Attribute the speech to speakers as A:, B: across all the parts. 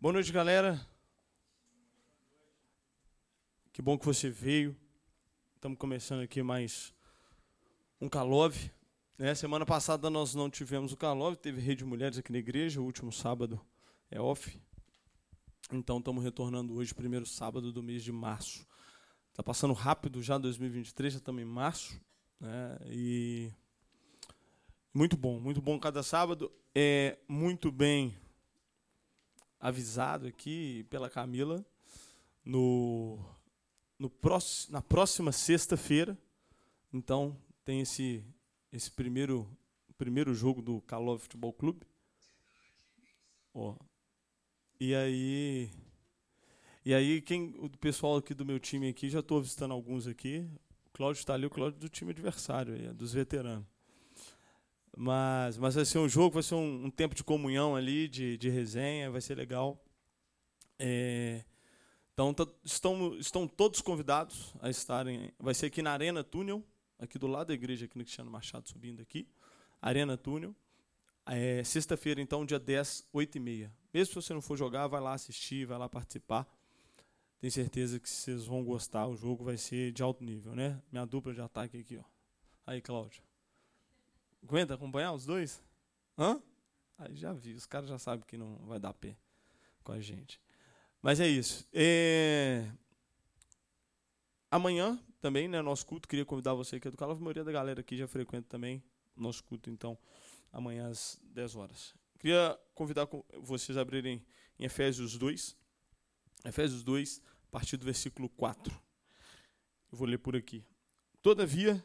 A: Boa noite, galera. Que bom que você veio. Estamos começando aqui mais um Calove. Né? Semana passada nós não tivemos o Calove, teve Rede Mulheres aqui na igreja, o último sábado é off. Então estamos retornando hoje, primeiro sábado do mês de março. Está passando rápido já 2023, já estamos em março. Né? E muito bom, muito bom cada sábado. É muito bem avisado aqui pela Camila no, no próximo, na próxima sexta-feira. Então tem esse esse primeiro primeiro jogo do Calov Futebol Clube. Ó. E aí e aí quem o pessoal aqui do meu time aqui já estou visitando alguns aqui. O Cláudio está ali, o Cláudio do time adversário, dos veteranos. Mas, mas vai ser um jogo, vai ser um, um tempo de comunhão ali, de, de resenha, vai ser legal. É, então estão, estão todos convidados a estarem. Vai ser aqui na Arena Túnel, aqui do lado da igreja, aqui no Cristiano Machado, subindo aqui. Arena Túnel. É, Sexta-feira, então, dia 10, 8 e meia. Mesmo se você não for jogar, vai lá assistir, vai lá participar. Tenho certeza que vocês vão gostar. O jogo vai ser de alto nível, né? Minha dupla de ataque aqui, ó. Aí, Cláudio. Aguenta acompanhar os dois? Hã? Aí já vi, os caras já sabem que não vai dar pé com a gente. Mas é isso. É... Amanhã também, né, nosso culto, queria convidar você que é do Calvo, a maioria da galera aqui já frequenta também nosso culto, então, amanhã às 10 horas. Queria convidar vocês a abrirem em Efésios 2, Efésios 2, a partir do versículo 4. Eu vou ler por aqui. Todavia,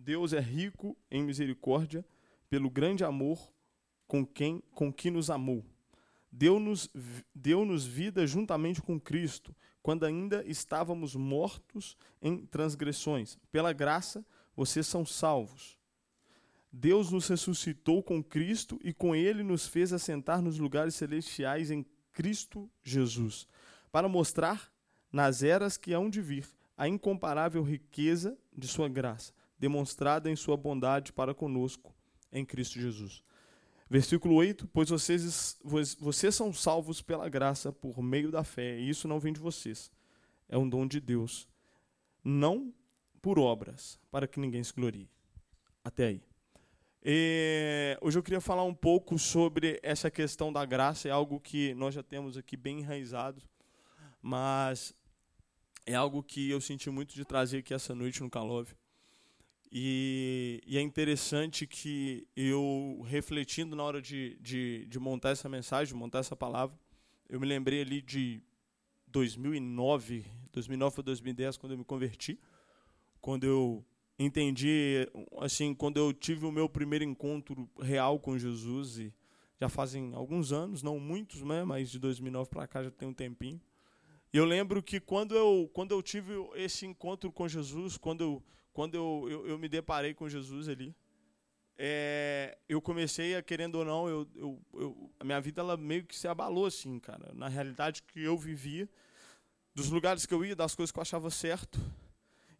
A: Deus é rico em misericórdia pelo grande amor com quem com que nos amou. Deu-nos deu-nos vida juntamente com Cristo, quando ainda estávamos mortos em transgressões. Pela graça, vocês são salvos. Deus nos ressuscitou com Cristo e com ele nos fez assentar nos lugares celestiais em Cristo Jesus, para mostrar nas eras que hão de vir a incomparável riqueza de sua graça demonstrada em sua bondade para conosco em Cristo Jesus. Versículo 8: Pois vocês, vocês são salvos pela graça por meio da fé, e isso não vem de vocês, é um dom de Deus, não por obras, para que ninguém se glorie. Até aí. E hoje eu queria falar um pouco sobre essa questão da graça, é algo que nós já temos aqui bem enraizado, mas é algo que eu senti muito de trazer aqui essa noite no Calove. E, e, é interessante que eu, refletindo na hora de, de, de, montar essa mensagem, montar essa palavra, eu me lembrei ali de 2009, 2009 ou 2010, quando eu me converti, quando eu entendi, assim, quando eu tive o meu primeiro encontro real com Jesus, e já fazem alguns anos, não muitos, né, mas de 2009 para cá já tem um tempinho. E eu lembro que quando eu, quando eu tive esse encontro com Jesus, quando eu quando eu, eu, eu me deparei com Jesus ali, é, eu comecei a, querendo ou não, eu, eu, eu, a minha vida ela meio que se abalou, assim, cara. Na realidade que eu vivia, dos lugares que eu ia, das coisas que eu achava certo,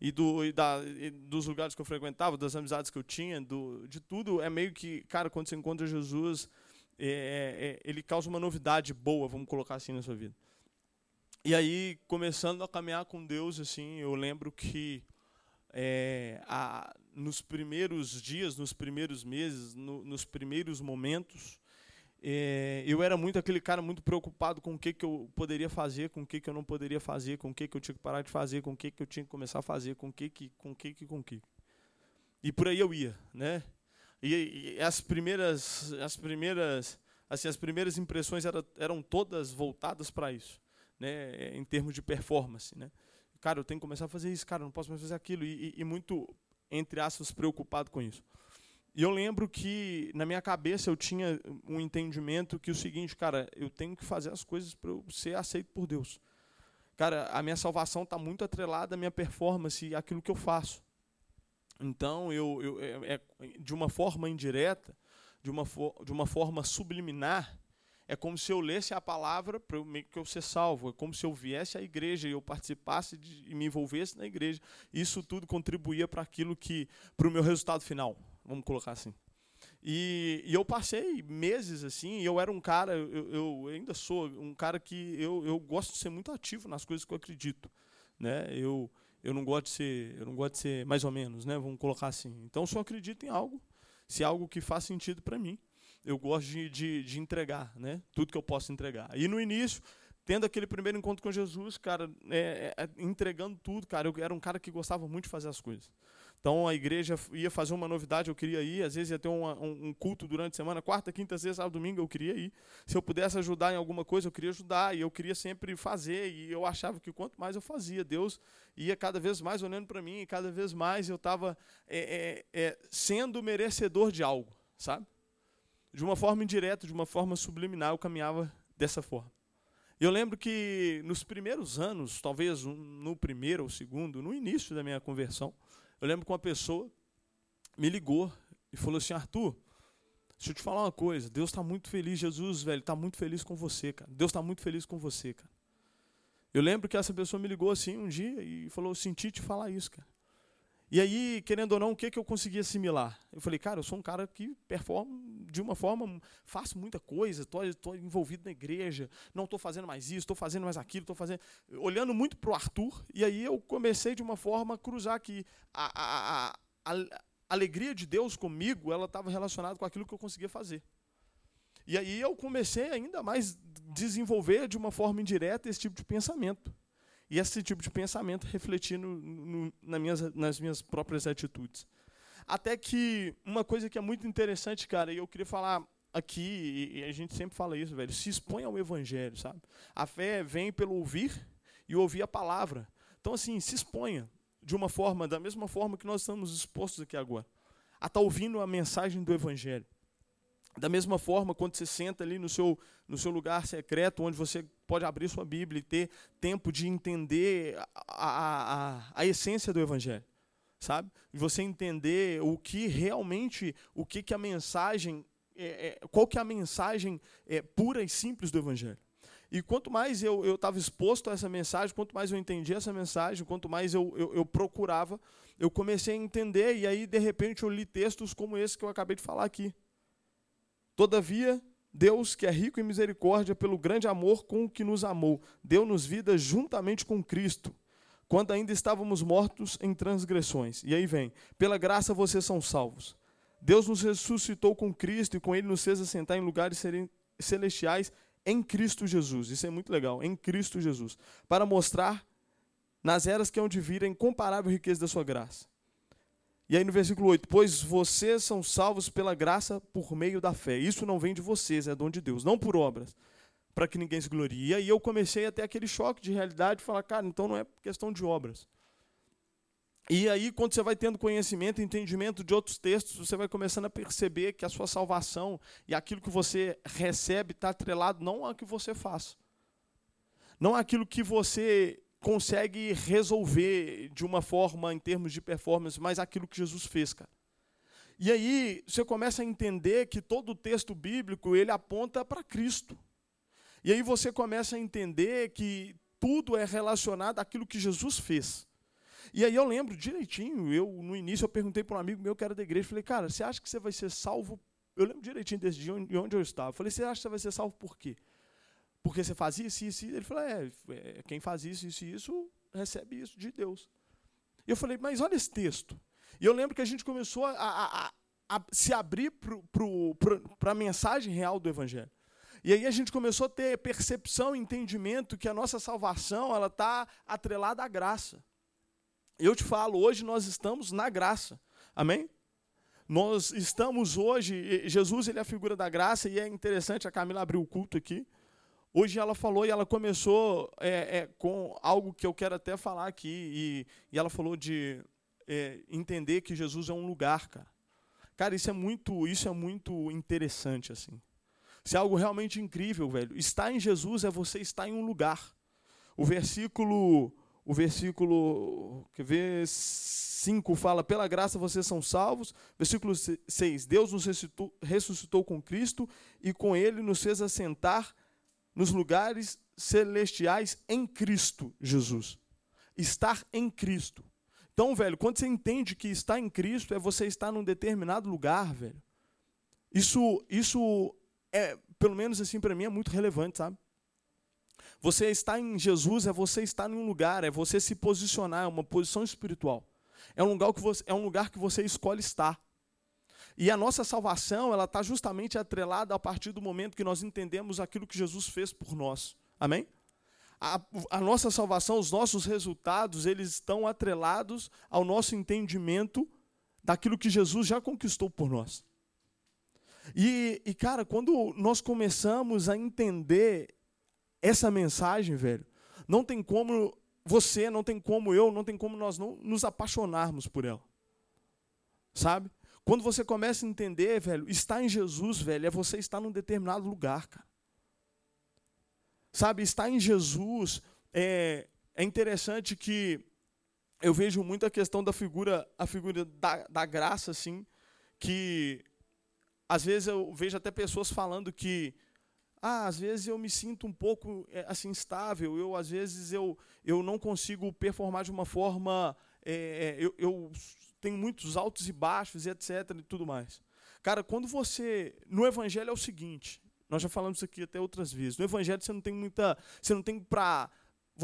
A: e, do, e, da, e dos lugares que eu frequentava, das amizades que eu tinha, do, de tudo, é meio que, cara, quando você encontra Jesus, é, é, é ele causa uma novidade boa, vamos colocar assim na sua vida. E aí, começando a caminhar com Deus, assim, eu lembro que é, a, nos primeiros dias, nos primeiros meses, no, nos primeiros momentos, é, eu era muito aquele cara muito preocupado com o que, que eu poderia fazer, com o que, que eu não poderia fazer, com o que, que eu tinha que parar de fazer, com o que, que eu tinha que começar a fazer, com o que, que, com o que, que, com o que. E por aí eu ia, né? E, e as primeiras, as primeiras, assim, as primeiras impressões eram, eram todas voltadas para isso, né? Em termos de performance, né? Cara, eu tenho que começar a fazer isso, cara, não posso mais fazer aquilo. E, e, e muito, entre aspas, preocupado com isso. E eu lembro que na minha cabeça eu tinha um entendimento que o seguinte, cara, eu tenho que fazer as coisas para eu ser aceito por Deus. Cara, a minha salvação está muito atrelada à minha performance e àquilo que eu faço. Então, eu, eu é, é, de uma forma indireta, de uma, de uma forma subliminar, é como se eu lesse a palavra para meio que eu ser salvo. É como se eu viesse à igreja e eu participasse de, e me envolvesse na igreja. Isso tudo contribuía para aquilo que, para o meu resultado final. Vamos colocar assim. E, e, eu passei meses assim, eu era um cara, eu, eu, ainda sou um cara que eu, eu gosto de ser muito ativo nas coisas que eu acredito. Né? Eu, eu não gosto de ser, eu não gosto de ser mais ou menos, né? Vamos colocar assim. Então, se eu acredito em algo, se é algo que faz sentido para mim, eu gosto de, de, de, entregar, né? Tudo que eu posso entregar. E no início, tendo aquele primeiro encontro com Jesus, cara, é, é, entregando tudo, cara, eu era um cara que gostava muito de fazer as coisas. Então a igreja ia fazer uma novidade, eu queria ir. Às vezes ia ter uma, um, culto durante a semana, quarta, quinta, sexta, sábado, domingo, eu queria ir. Se eu pudesse ajudar em alguma coisa, eu queria ajudar. E eu queria sempre fazer. E eu achava que quanto mais eu fazia, Deus ia cada vez mais olhando para mim. E cada vez mais eu estava é, é, é, sendo merecedor de algo, sabe? De uma forma indireta, de uma forma subliminar, eu caminhava dessa forma. Eu lembro que nos primeiros anos, talvez no primeiro ou segundo, no início da minha conversão, eu lembro que uma pessoa me ligou e falou assim: Arthur, deixa eu te falar uma coisa. Deus está muito feliz, Jesus, velho, está muito feliz com você, cara. Deus está muito feliz com você, cara. Eu lembro que essa pessoa me ligou assim um dia e falou: senti te falar isso, cara. E aí, querendo ou não, o que, que eu consegui assimilar? Eu falei, cara, eu sou um cara que performa de uma forma, faço muita coisa, estou envolvido na igreja, não estou fazendo mais isso, estou fazendo mais aquilo, estou fazendo. Olhando muito para o Arthur, e aí eu comecei de uma forma a cruzar que a, a, a, a alegria de Deus comigo, ela estava relacionada com aquilo que eu conseguia fazer. E aí eu comecei ainda mais desenvolver de uma forma indireta esse tipo de pensamento. E esse tipo de pensamento refletindo no, na minhas, nas minhas próprias atitudes. Até que uma coisa que é muito interessante, cara, e eu queria falar aqui, e a gente sempre fala isso, velho, se expõe ao evangelho, sabe? A fé vem pelo ouvir e ouvir a palavra. Então, assim, se exponha de uma forma, da mesma forma que nós estamos expostos aqui agora, a estar tá ouvindo a mensagem do evangelho. Da mesma forma, quando você senta ali no seu, no seu lugar secreto, onde você pode abrir sua Bíblia e ter tempo de entender a, a, a, a essência do Evangelho, sabe? E você entender o que realmente, o que, que a mensagem, é, é, qual que é a mensagem é, pura e simples do Evangelho. E quanto mais eu estava exposto a essa mensagem, quanto mais eu entendi essa mensagem, quanto mais eu, eu, eu, procurava, eu comecei a entender, e aí, de repente, eu li textos como esse que eu acabei de falar aqui. Todavia, Deus, que é rico em misericórdia, pelo grande amor com o que nos amou, deu-nos vida juntamente com Cristo, quando ainda estávamos mortos em transgressões. E aí vem: pela graça vocês são salvos. Deus nos ressuscitou com Cristo e com Ele nos fez assentar em lugares celestiais em Cristo Jesus. Isso é muito legal, em Cristo Jesus. Para mostrar nas eras que hão de vir a incomparável riqueza da sua graça e aí no versículo 8: Pois vocês são salvos pela graça por meio da fé. Isso não vem de vocês, é dom de Deus, não por obras, para que ninguém se glorie. E aí eu comecei a ter aquele choque de realidade falar, cara, então não é questão de obras. E aí, quando você vai tendo conhecimento, entendimento de outros textos, você vai começando a perceber que a sua salvação e aquilo que você recebe está atrelado não ao que você faz, não àquilo que você consegue resolver de uma forma em termos de performance mais aquilo que Jesus fez, cara. E aí você começa a entender que todo o texto bíblico ele aponta para Cristo. E aí você começa a entender que tudo é relacionado àquilo que Jesus fez. E aí eu lembro direitinho, eu no início eu perguntei para um amigo meu que era da igreja, falei, cara, você acha que você vai ser salvo? Eu lembro direitinho desse dia onde eu estava. Falei, você acha que você vai ser salvo por quê? Porque você faz isso, isso, isso. Ele falou, é, é, quem faz isso, isso e isso, recebe isso de Deus. E eu falei, mas olha esse texto. E eu lembro que a gente começou a, a, a, a se abrir para a mensagem real do Evangelho. E aí a gente começou a ter percepção, entendimento que a nossa salvação ela está atrelada à graça. Eu te falo, hoje nós estamos na graça. Amém? Nós estamos hoje, Jesus ele é a figura da graça, e é interessante, a Camila abriu o culto aqui. Hoje ela falou e ela começou é, é, com algo que eu quero até falar aqui. E, e ela falou de é, entender que Jesus é um lugar, cara. Cara, isso é muito, isso é muito interessante assim. Isso é algo realmente incrível, velho. Estar em Jesus é você estar em um lugar. O versículo, o versículo, quer ver, 5 fala: "Pela graça vocês são salvos". Versículo 6: Deus nos ressuscitou, ressuscitou com Cristo e com ele nos fez assentar nos lugares celestiais em Cristo Jesus. Estar em Cristo. Então, velho, quando você entende que estar em Cristo é você estar num determinado lugar, velho. Isso, isso é, pelo menos assim para mim, é muito relevante, sabe? Você estar em Jesus é você estar em um lugar, é você se posicionar, é uma posição espiritual. É um lugar que você, é um lugar que você escolhe estar. E a nossa salvação, ela está justamente atrelada a partir do momento que nós entendemos aquilo que Jesus fez por nós. Amém? A, a, nossa salvação, os nossos resultados, eles estão atrelados ao nosso entendimento daquilo que Jesus já conquistou por nós. E, e, cara, quando nós começamos a entender essa mensagem, velho, não tem como você, não tem como eu, não tem como nós não nos apaixonarmos por ela. Sabe? Quando você começa a entender, velho, estar em Jesus, velho, é você estar num determinado lugar, cara. Sabe, estar em Jesus é, é interessante que eu vejo muito a questão da figura, a figura da, da graça, assim, que às vezes eu vejo até pessoas falando que ah, às vezes eu me sinto um pouco é, assim instável, eu às vezes eu, eu não consigo performar de uma forma, é, eu, eu tenho muitos altos e baixos e etc e tudo mais. Cara, quando você no evangelho é o seguinte, nós já falamos isso aqui até outras vezes. No evangelho você não tem muita, você não tem para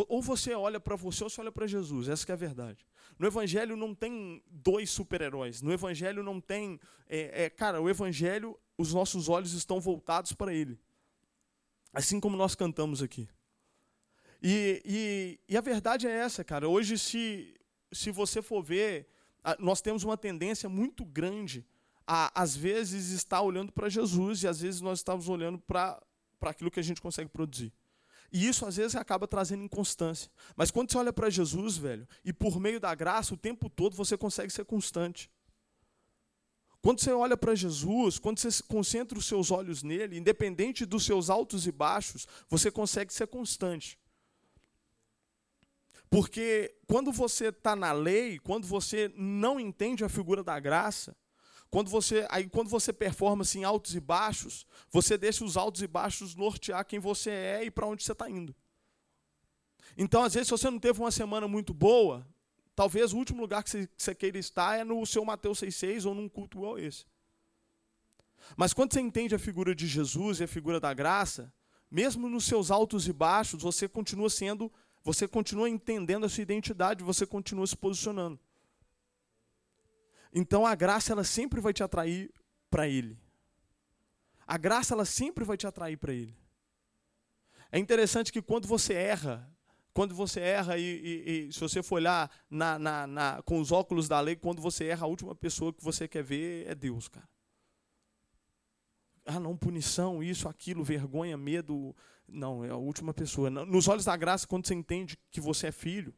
A: ou você olha para você ou você olha para Jesus, essa é a verdade. No Evangelho não tem dois super-heróis. No Evangelho não tem. É, é, cara, o Evangelho, os nossos olhos estão voltados para Ele. Assim como nós cantamos aqui. E, e, e, a verdade é essa, cara. Hoje, se, se você for ver, nós temos uma tendência muito grande a, às vezes, estar olhando para Jesus e às vezes nós estamos olhando para aquilo que a gente consegue produzir. E isso às vezes acaba trazendo inconstância. Mas quando você olha para Jesus, velho, e por meio da graça, o tempo todo você consegue ser constante. Quando você olha para Jesus, quando você concentra os seus olhos nele, independente dos seus altos e baixos, você consegue ser constante. Porque quando você está na lei, quando você não entende a figura da graça, quando você, aí quando você performa assim, altos e baixos, você deixa os altos e baixos nortear quem você é e para onde você está indo. Então, às vezes, se você não teve uma semana muito boa, Talvez o último lugar que você, que você queira estar é no seu Mateus 6,6 ou num culto igual esse. Mas quando você entende a figura de Jesus e a figura da graça, mesmo nos seus altos e baixos, você continua sendo, você continua entendendo a sua identidade, você continua se posicionando. Então a graça ela sempre vai te atrair para ele. A graça ela sempre vai te atrair para ele. É interessante que quando você erra, quando você erra, e, e, e se você for olhar na, na, na, com os óculos da lei, quando você erra, a última pessoa que você quer ver é Deus, cara. Ah, não, punição, isso, aquilo, vergonha, medo. Não, é a última pessoa. Nos olhos da graça, quando você entende que você é filho,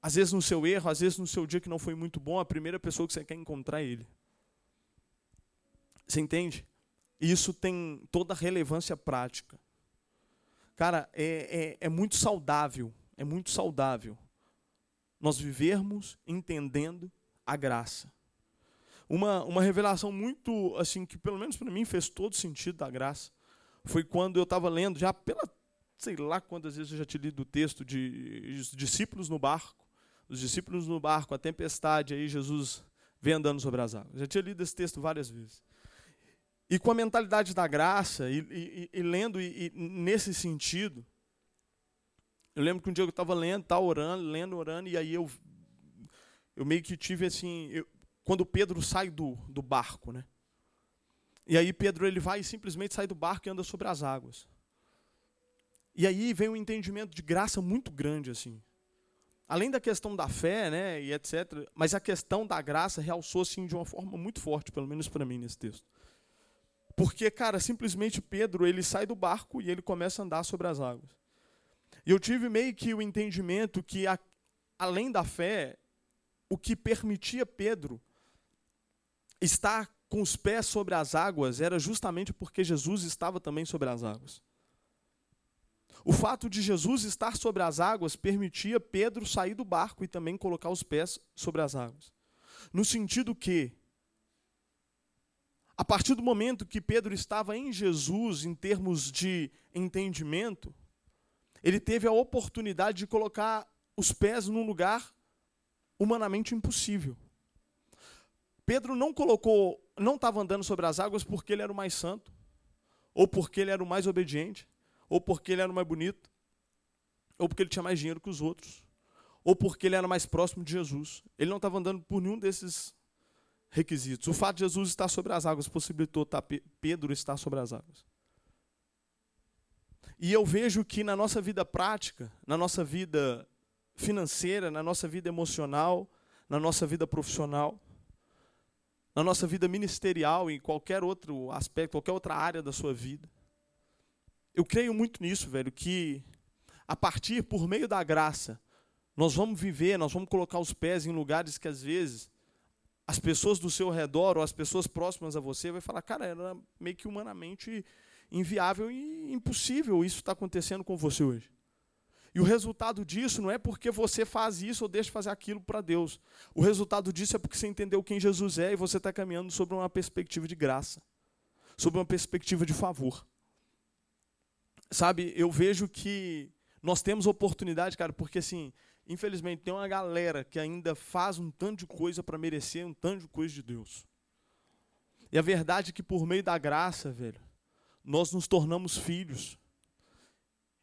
A: às vezes no seu erro, às vezes no seu dia que não foi muito bom, a primeira pessoa que você quer encontrar é Ele. Você entende? Isso tem toda a relevância prática. Cara, é, é, é muito saudável, é muito saudável nós vivermos entendendo a graça. Uma, uma revelação muito, assim, que pelo menos para mim fez todo sentido da graça, foi quando eu estava lendo, já pela, sei lá quantas vezes eu já te li do texto de os discípulos no barco, os discípulos no barco, a tempestade, aí Jesus vem andando sobre as águas. Já tinha lido esse texto várias vezes. E com a mentalidade da graça, e, e, e lendo e, nesse sentido, eu lembro que um dia eu estava lendo, estava orando, lendo, orando, e aí eu, eu meio que tive assim, eu, quando Pedro sai do, do barco, né? E aí Pedro ele vai e simplesmente sai do barco e anda sobre as águas. E aí vem um entendimento de graça muito grande assim. Além da questão da fé, né, e etc, mas a questão da graça realçou assim de uma forma muito forte, pelo menos para mim nesse texto. Porque, cara, simplesmente Pedro, ele sai do barco e ele começa a andar sobre as águas. E eu tive meio que o entendimento que, a, além da fé, o que permitia Pedro estar com os pés sobre as águas era justamente porque Jesus estava também sobre as águas. O fato de Jesus estar sobre as águas permitia Pedro sair do barco e também colocar os pés sobre as águas. No sentido que a partir do momento que Pedro estava em Jesus, em termos de entendimento, ele teve a oportunidade de colocar os pés num lugar humanamente impossível. Pedro não colocou, não estava andando sobre as águas porque ele era o mais santo, ou porque ele era o mais obediente, ou porque ele era o mais bonito, ou porque ele tinha mais dinheiro que os outros, ou porque ele era mais próximo de Jesus. Ele não estava andando por nenhum desses requisitos. O fato de Jesus estar sobre as águas possibilitou tá, Pedro estar sobre as águas. E eu vejo que na nossa vida prática, na nossa vida financeira, na nossa vida emocional, na nossa vida profissional, na nossa vida ministerial, em qualquer outro aspecto, qualquer outra área da sua vida. Eu creio muito nisso, velho, que a partir, por meio da graça, nós vamos viver, nós vamos colocar os pés em lugares que às vezes as pessoas do seu redor ou as pessoas próximas a você vai falar, cara, era meio que humanamente inviável e impossível isso está acontecendo com você hoje. E o resultado disso não é porque você faz isso ou deixa de fazer aquilo para Deus. O resultado disso é porque você entendeu quem Jesus é e você está caminhando sobre uma perspectiva de graça, sobre uma perspectiva de favor. Sabe, eu vejo que nós temos oportunidade, cara, porque assim, infelizmente tem uma galera que ainda faz um tanto de coisa para merecer um tanto de coisa de Deus. E a verdade é que por meio da graça, velho, nós nos tornamos filhos.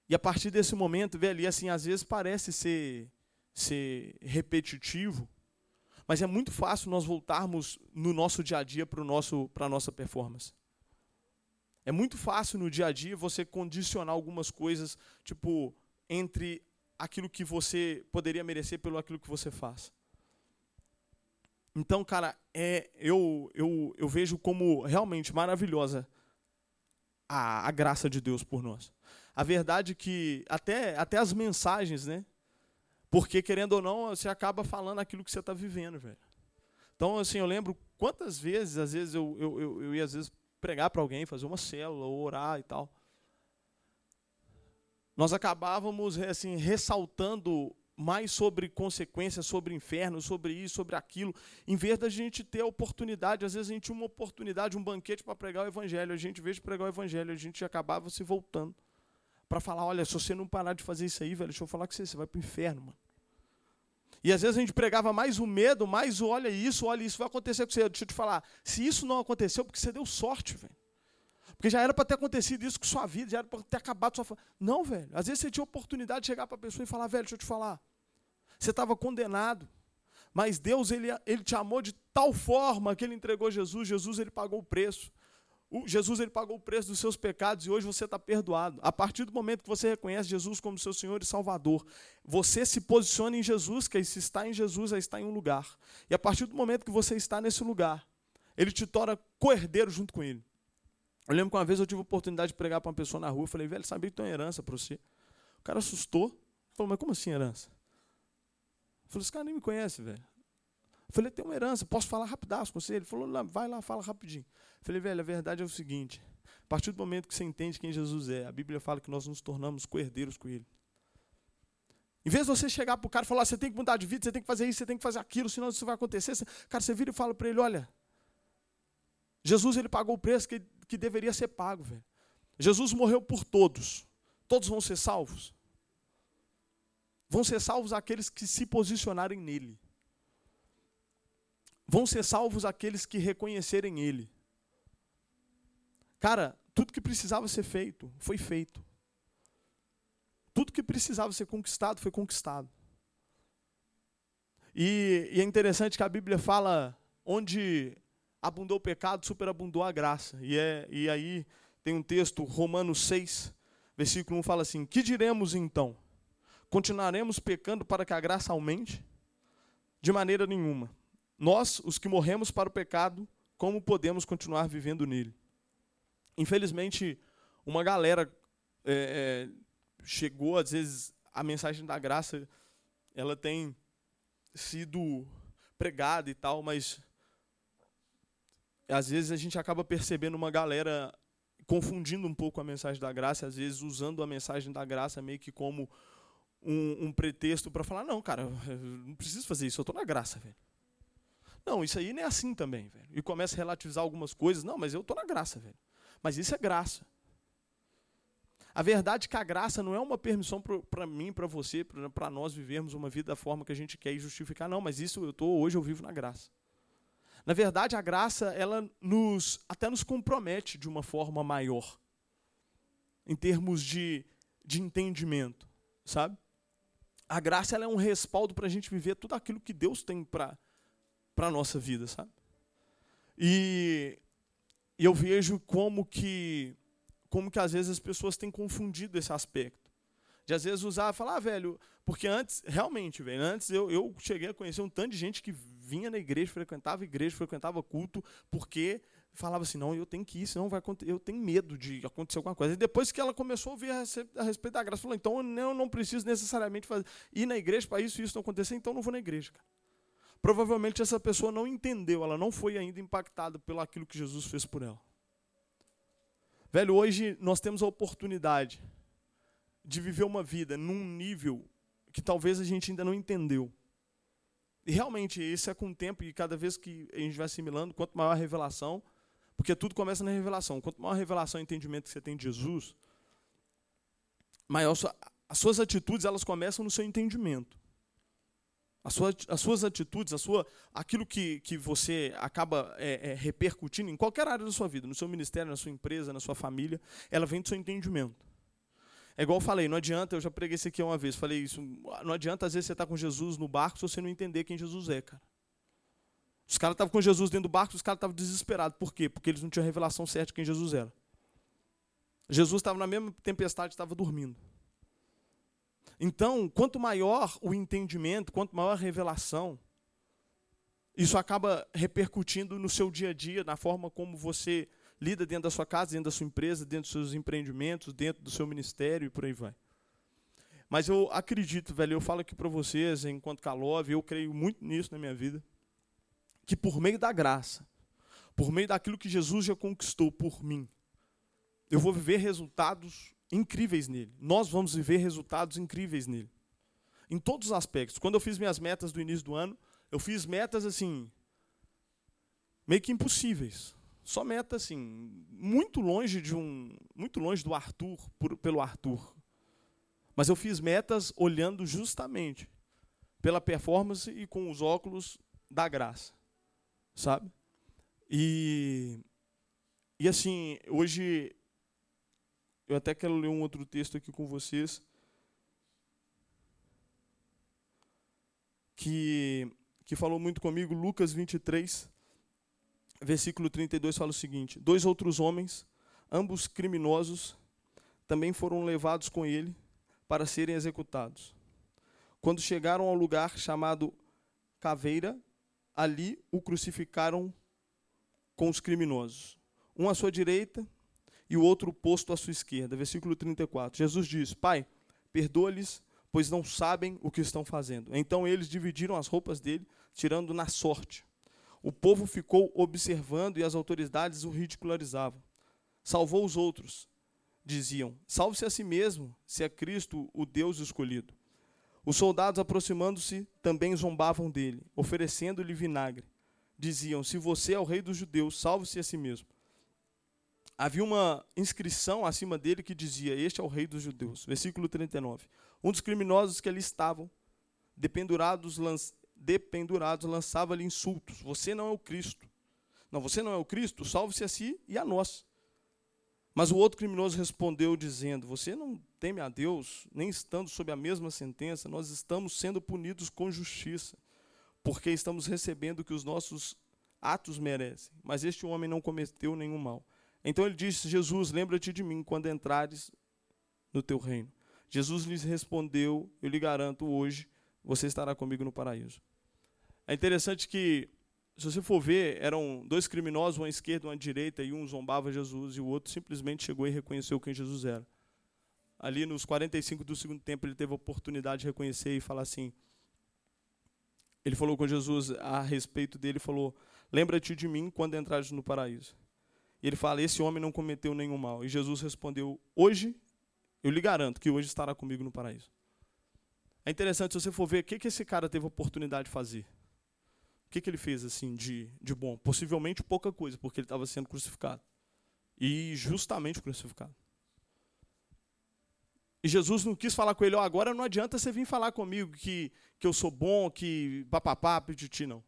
A: E a partir desse momento, velho, e assim, às vezes parece ser, ser repetitivo, mas é muito fácil nós voltarmos no nosso dia a dia para a nossa performance. É muito fácil no dia a dia você condicionar algumas coisas, tipo, entre aquilo que você poderia merecer pelo aquilo que você faz. Então, cara, é, eu, eu, eu vejo como realmente maravilhosa a, a graça de Deus por nós. A verdade é que até, até as mensagens, né? Porque, querendo ou não, você acaba falando aquilo que você está vivendo, velho. Então, assim, eu lembro quantas vezes, às vezes, eu, eu, eu, eu ia, às vezes, pregar para alguém, fazer uma célula, ou orar e tal. Nós acabávamos, assim, ressaltando mais sobre consequências, sobre inferno, sobre isso, sobre aquilo, em vez da gente ter a oportunidade, às vezes a gente tinha uma oportunidade, um banquete para pregar o evangelho, a gente, em vez de pregar o evangelho, a gente acabava se voltando para falar, olha, se você não parar de fazer isso aí, velho, deixa eu falar com você, você vai para o inferno, mano. E às vezes a gente pregava mais o medo, mais o olha isso, olha isso, vai acontecer com você. Deixa eu te falar, se isso não aconteceu, porque você deu sorte, velho. Porque já era para ter acontecido isso com sua vida, já era para ter acabado sua. Não, velho. Às vezes você tinha oportunidade de chegar para a pessoa e falar, velho, deixa eu te falar. Você estava condenado. Mas Deus, ele, ele te amou de tal forma que ele entregou Jesus. Jesus, ele pagou o preço. Jesus, ele pagou o preço dos seus pecados e hoje você está perdoado. A partir do momento que você reconhece Jesus como seu Senhor e Salvador, você se posiciona em Jesus, que se está em Jesus, aí está em um lugar. E a partir do momento que você está nesse lugar, ele te torna coerdeiro junto com ele. Eu lembro que uma vez eu tive a oportunidade de pregar para uma pessoa na rua, eu falei, velho, sabia que tem uma herança para você? O cara assustou, falou, mas como assim herança? Eu falei, esse cara nem me conhece, velho. Falei, tem uma herança, posso falar rapidaço com você? Ele falou, vai lá, fala rapidinho. Eu falei, velho, a verdade é o seguinte, a partir do momento que você entende quem Jesus é, a Bíblia fala que nós nos tornamos coerdeiros com Ele. Em vez de você chegar para o cara e falar, você tem que mudar de vida, você tem que fazer isso, você tem que fazer aquilo, senão isso vai acontecer. Cara, você vira e fala para ele, olha, Jesus ele pagou o preço que, que deveria ser pago, velho. Jesus morreu por todos. Todos vão ser salvos. Vão ser salvos aqueles que se posicionarem nele. Vão ser salvos aqueles que reconhecerem ele. Cara, tudo que precisava ser feito, foi feito. Tudo que precisava ser conquistado, foi conquistado. E, e é interessante que a Bíblia fala onde abundou o pecado, superabundou a graça. E, é, e aí tem um texto, Romanos 6, versículo 1 fala assim: Que diremos então? Continuaremos pecando para que a graça aumente? De maneira nenhuma. Nós, os que morremos para o pecado, como podemos continuar vivendo nele? Infelizmente, uma galera é, é, chegou, às vezes, a mensagem da graça, ela tem sido pregada e tal, mas às vezes a gente acaba percebendo uma galera confundindo um pouco a mensagem da graça, às vezes usando a mensagem da graça meio que como um, um pretexto para falar, não, cara, não preciso fazer isso, eu estou na graça, velho. Não, isso aí não é assim também, velho. E começa a relativizar algumas coisas, não, mas eu estou na graça, velho. Mas isso é graça. A verdade é que a graça não é uma permissão para mim, para você, para nós vivermos uma vida da forma que a gente quer e justificar, não, mas isso eu estou, hoje eu vivo na graça. Na verdade, a graça, ela nos até nos compromete de uma forma maior, em termos de, de entendimento, sabe? A graça ela é um respaldo para a gente viver tudo aquilo que Deus tem para a nossa vida, sabe? E, e eu vejo como que, como que às vezes as pessoas têm confundido esse aspecto. De às vezes usar, falar, ah, velho, porque antes, realmente, velho, antes eu, eu cheguei a conhecer um tanto de gente que vinha na igreja, frequentava igreja, frequentava culto, porque falava assim, não, eu tenho que ir, senão vai eu tenho medo de acontecer alguma coisa. E depois que ela começou a ouvir a, respeito da graça, falou, então eu não, não preciso necessariamente fazer, ir na igreja para isso e isso não acontecer, então eu não vou na igreja. Cara. Provavelmente essa pessoa não entendeu, ela não foi ainda impactada pelo aquilo que Jesus fez por ela. Velho, hoje nós temos a oportunidade de viver uma vida num nível que talvez a gente ainda não entendeu. E realmente, isso é com o tempo, e cada vez que a gente vai assimilando, quanto maior a revelação, porque tudo começa na revelação. Quanto maior a revelação e entendimento que você tem de Jesus, maior sua, as suas atitudes elas começam no seu entendimento. As suas, as suas atitudes, a sua, aquilo que, que você acaba é, é, repercutindo em qualquer área da sua vida, no seu ministério, na sua empresa, na sua família, ela vem do seu entendimento. É igual eu falei, não adianta, eu já preguei isso aqui uma vez, falei isso, não adianta às vezes você estar tá com Jesus no barco se você não entender quem Jesus é, cara. Os caras estavam com Jesus dentro do barco, os caras estavam desesperados. Por quê? Porque eles não tinham a revelação certa de quem Jesus era. Jesus estava na mesma tempestade, estava dormindo. Então, quanto maior o entendimento, quanto maior a revelação, isso acaba repercutindo no seu dia a dia, na forma como você lida dentro da sua casa, dentro da sua empresa, dentro dos seus empreendimentos, dentro do seu ministério e por aí vai. Mas eu acredito, velho, eu falo aqui para vocês, enquanto Calove, eu creio muito nisso na minha vida, que por meio da graça, por meio daquilo que Jesus já conquistou por mim, eu vou viver resultados incríveis nele. Nós vamos viver resultados incríveis nele. Em todos os aspectos. Quando eu fiz minhas metas do início do ano, eu fiz metas assim, meio que impossíveis. Só meta assim, muito longe de um, muito longe do Arthur, por, pelo Arthur. Mas eu fiz metas olhando justamente pela performance e com os óculos da graça. Sabe? E e assim, hoje eu até quero ler um outro texto aqui com vocês. Que que falou muito comigo, Lucas 23 versículo 32 fala o seguinte: Dois outros homens, ambos criminosos, também foram levados com ele para serem executados. Quando chegaram ao lugar chamado Caveira, ali o crucificaram com os criminosos, um à sua direita e o outro posto à sua esquerda. Versículo 34. Jesus diz: Pai, perdoa-lhes, pois não sabem o que estão fazendo. Então eles dividiram as roupas dele, tirando na sorte. O povo ficou observando e as autoridades o ridicularizavam. Salvou os outros, diziam. Salve-se a si mesmo, se é Cristo o Deus escolhido. Os soldados, aproximando-se, também zombavam dele, oferecendo-lhe vinagre. Diziam: Se você é o rei dos judeus, salve-se a si mesmo. Havia uma inscrição acima dele que dizia: Este é o rei dos judeus. Versículo 39. Um dos criminosos que ali estavam, dependurados, dependurados, lançava-lhe insultos. Você não é o Cristo. Não, você não é o Cristo, salve-se a si e a nós. Mas o outro criminoso respondeu, dizendo: Você não teme a Deus, nem estando sob a mesma sentença, nós estamos sendo punidos com justiça, porque estamos recebendo o que os nossos atos merecem. Mas este homem não cometeu nenhum mal. Então ele disse: Jesus, lembra-te de mim quando entrares no teu reino. Jesus lhes respondeu: Eu lhe garanto, hoje você estará comigo no paraíso. É interessante que, se você for ver, eram dois criminosos, um à esquerda, um à direita, e um zombava Jesus, e o outro simplesmente chegou e reconheceu quem Jesus era. Ali nos 45 do segundo tempo, ele teve a oportunidade de reconhecer e falar assim. Ele falou com Jesus a respeito dele, falou: Lembra-te de mim quando entrares no paraíso. E ele fala: Esse homem não cometeu nenhum mal. E Jesus respondeu: Hoje, eu lhe garanto que hoje estará comigo no paraíso. É interessante se você for ver o que, que esse cara teve oportunidade de fazer que, que ele fez assim de, de bom? Possivelmente pouca coisa, porque ele estava sendo crucificado. E justamente crucificado. E Jesus não quis falar com ele, oh, agora não adianta você vir falar comigo que, que eu sou bom, que papapá, pititi, não.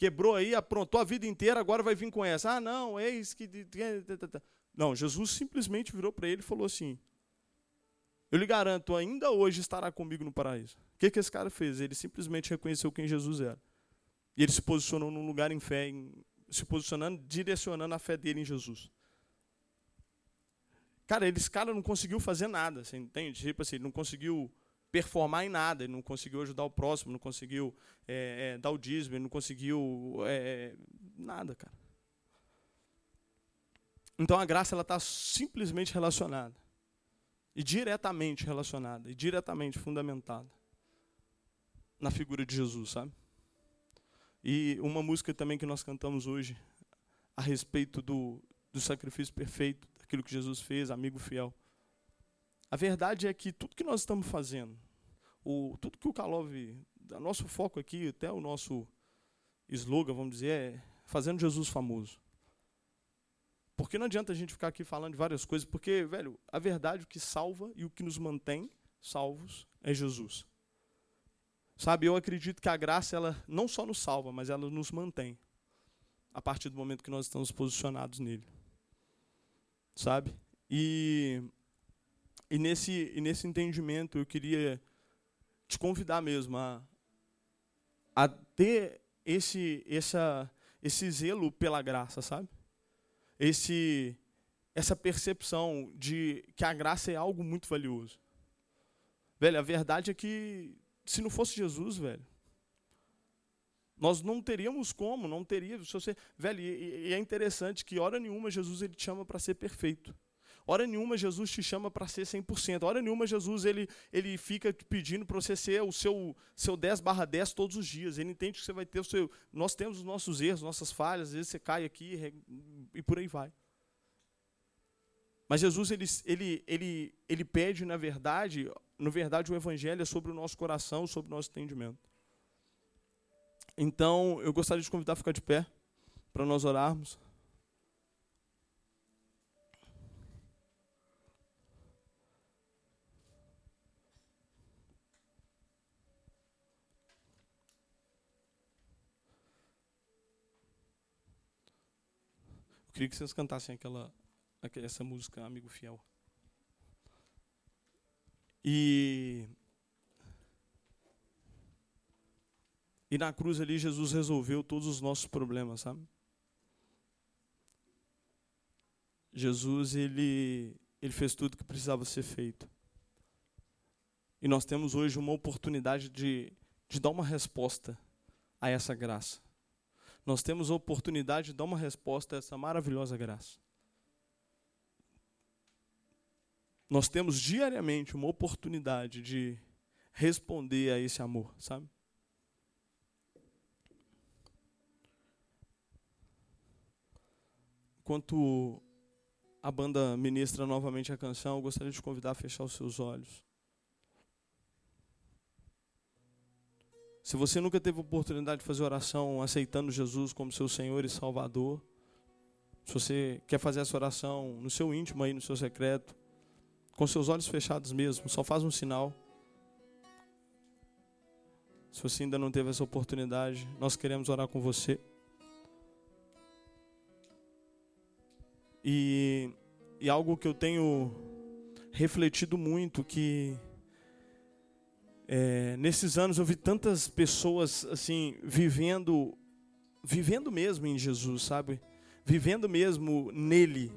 A: Quebrou aí, aprontou a vida inteira, agora vai vir com essa. Ah, não, eis que. Não, Jesus simplesmente virou para ele e falou assim: Eu lhe garanto, ainda hoje estará comigo no paraíso. O que, que esse cara fez? Ele simplesmente reconheceu quem Jesus era. E ele se posicionou num lugar em fé, em, se posicionando, direcionando a fé dele em Jesus. Cara, esse cara não conseguiu fazer nada, você entende? Tipo assim, ele não conseguiu performar em nada, ele não conseguiu ajudar o próximo, não conseguiu é, é, dar o dízimo, ele não conseguiu é, nada, cara. Então a graça ela está simplesmente relacionada e diretamente relacionada e diretamente fundamentada na figura de Jesus, sabe? E uma música também que nós cantamos hoje a respeito do, do sacrifício perfeito, daquilo que Jesus fez, amigo fiel. A verdade é que tudo que nós estamos fazendo, o, tudo que o Kalov, nosso foco aqui, até o nosso slogan, vamos dizer, é fazendo Jesus famoso. Porque não adianta a gente ficar aqui falando de várias coisas, porque, velho, a verdade, o que salva e o que nos mantém salvos é Jesus. Sabe, eu acredito que a graça, ela não só nos salva, mas ela nos mantém. A partir do momento que nós estamos posicionados nele. Sabe? E, e, nesse, e nesse entendimento eu queria te convidar mesmo a, a ter esse, essa, esse zelo pela graça, sabe? Esse, essa percepção de que a graça é algo muito valioso. Velho, a verdade é que se não fosse Jesus, velho, nós não teríamos como, não teria. Se você, velho, e, e é interessante que hora nenhuma Jesus ele te chama para ser perfeito. Hora nenhuma Jesus te chama para ser 100%. Hora nenhuma Jesus ele, ele fica pedindo para você ser o seu, seu 10 barra 10 todos os dias. Ele entende que você vai ter o seu... Nós temos os nossos erros, nossas falhas. Às vezes você cai aqui e por aí vai. Mas Jesus ele, ele, ele, ele pede, na verdade, na verdade, o Evangelho é sobre o nosso coração, sobre o nosso entendimento. Então, eu gostaria de convidar a ficar de pé para nós orarmos. Eu queria que vocês cantassem aquela essa música Amigo Fiel. E E na cruz ali Jesus resolveu todos os nossos problemas, sabe? Jesus ele ele fez tudo que precisava ser feito. E nós temos hoje uma oportunidade de, de dar uma resposta a essa graça. Nós temos a oportunidade de dar uma resposta a essa maravilhosa graça. nós temos diariamente uma oportunidade de responder a esse amor, sabe? Enquanto a banda ministra novamente a canção, eu gostaria de convidar a fechar os seus olhos. Se você nunca teve oportunidade de fazer oração aceitando Jesus como seu Senhor e Salvador, se você quer fazer essa oração no seu íntimo aí, no seu secreto, com seus olhos fechados mesmo, só faz um sinal. Se você ainda não teve essa oportunidade, nós queremos orar com você. E, e algo que eu tenho refletido muito que é, nesses anos eu vi tantas pessoas assim vivendo vivendo mesmo em Jesus, sabe? Vivendo mesmo nele.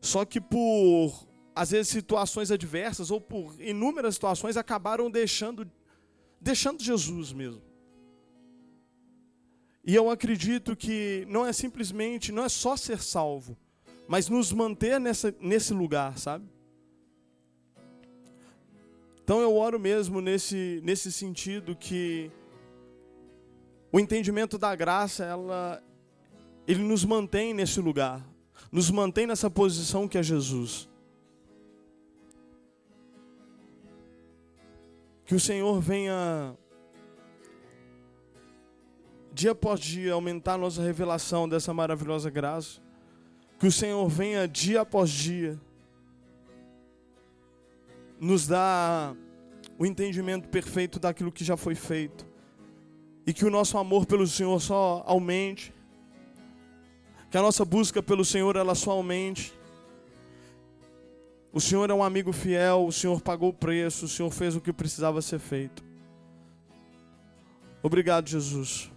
A: Só que por às vezes situações adversas ou por inúmeras situações acabaram deixando deixando Jesus mesmo. E eu acredito que não é simplesmente, não é só ser salvo, mas nos manter nessa, nesse lugar, sabe? Então eu oro mesmo nesse, nesse sentido que o entendimento da graça, ela, ele nos mantém nesse lugar, nos mantém nessa posição que é Jesus. Que o Senhor venha, dia após dia, aumentar nossa revelação dessa maravilhosa graça. Que o Senhor venha, dia após dia, nos dar o entendimento perfeito daquilo que já foi feito. E que o nosso amor pelo Senhor só aumente. Que a nossa busca pelo Senhor ela só aumente. O Senhor é um amigo fiel, o Senhor pagou o preço, o Senhor fez o que precisava ser feito. Obrigado, Jesus.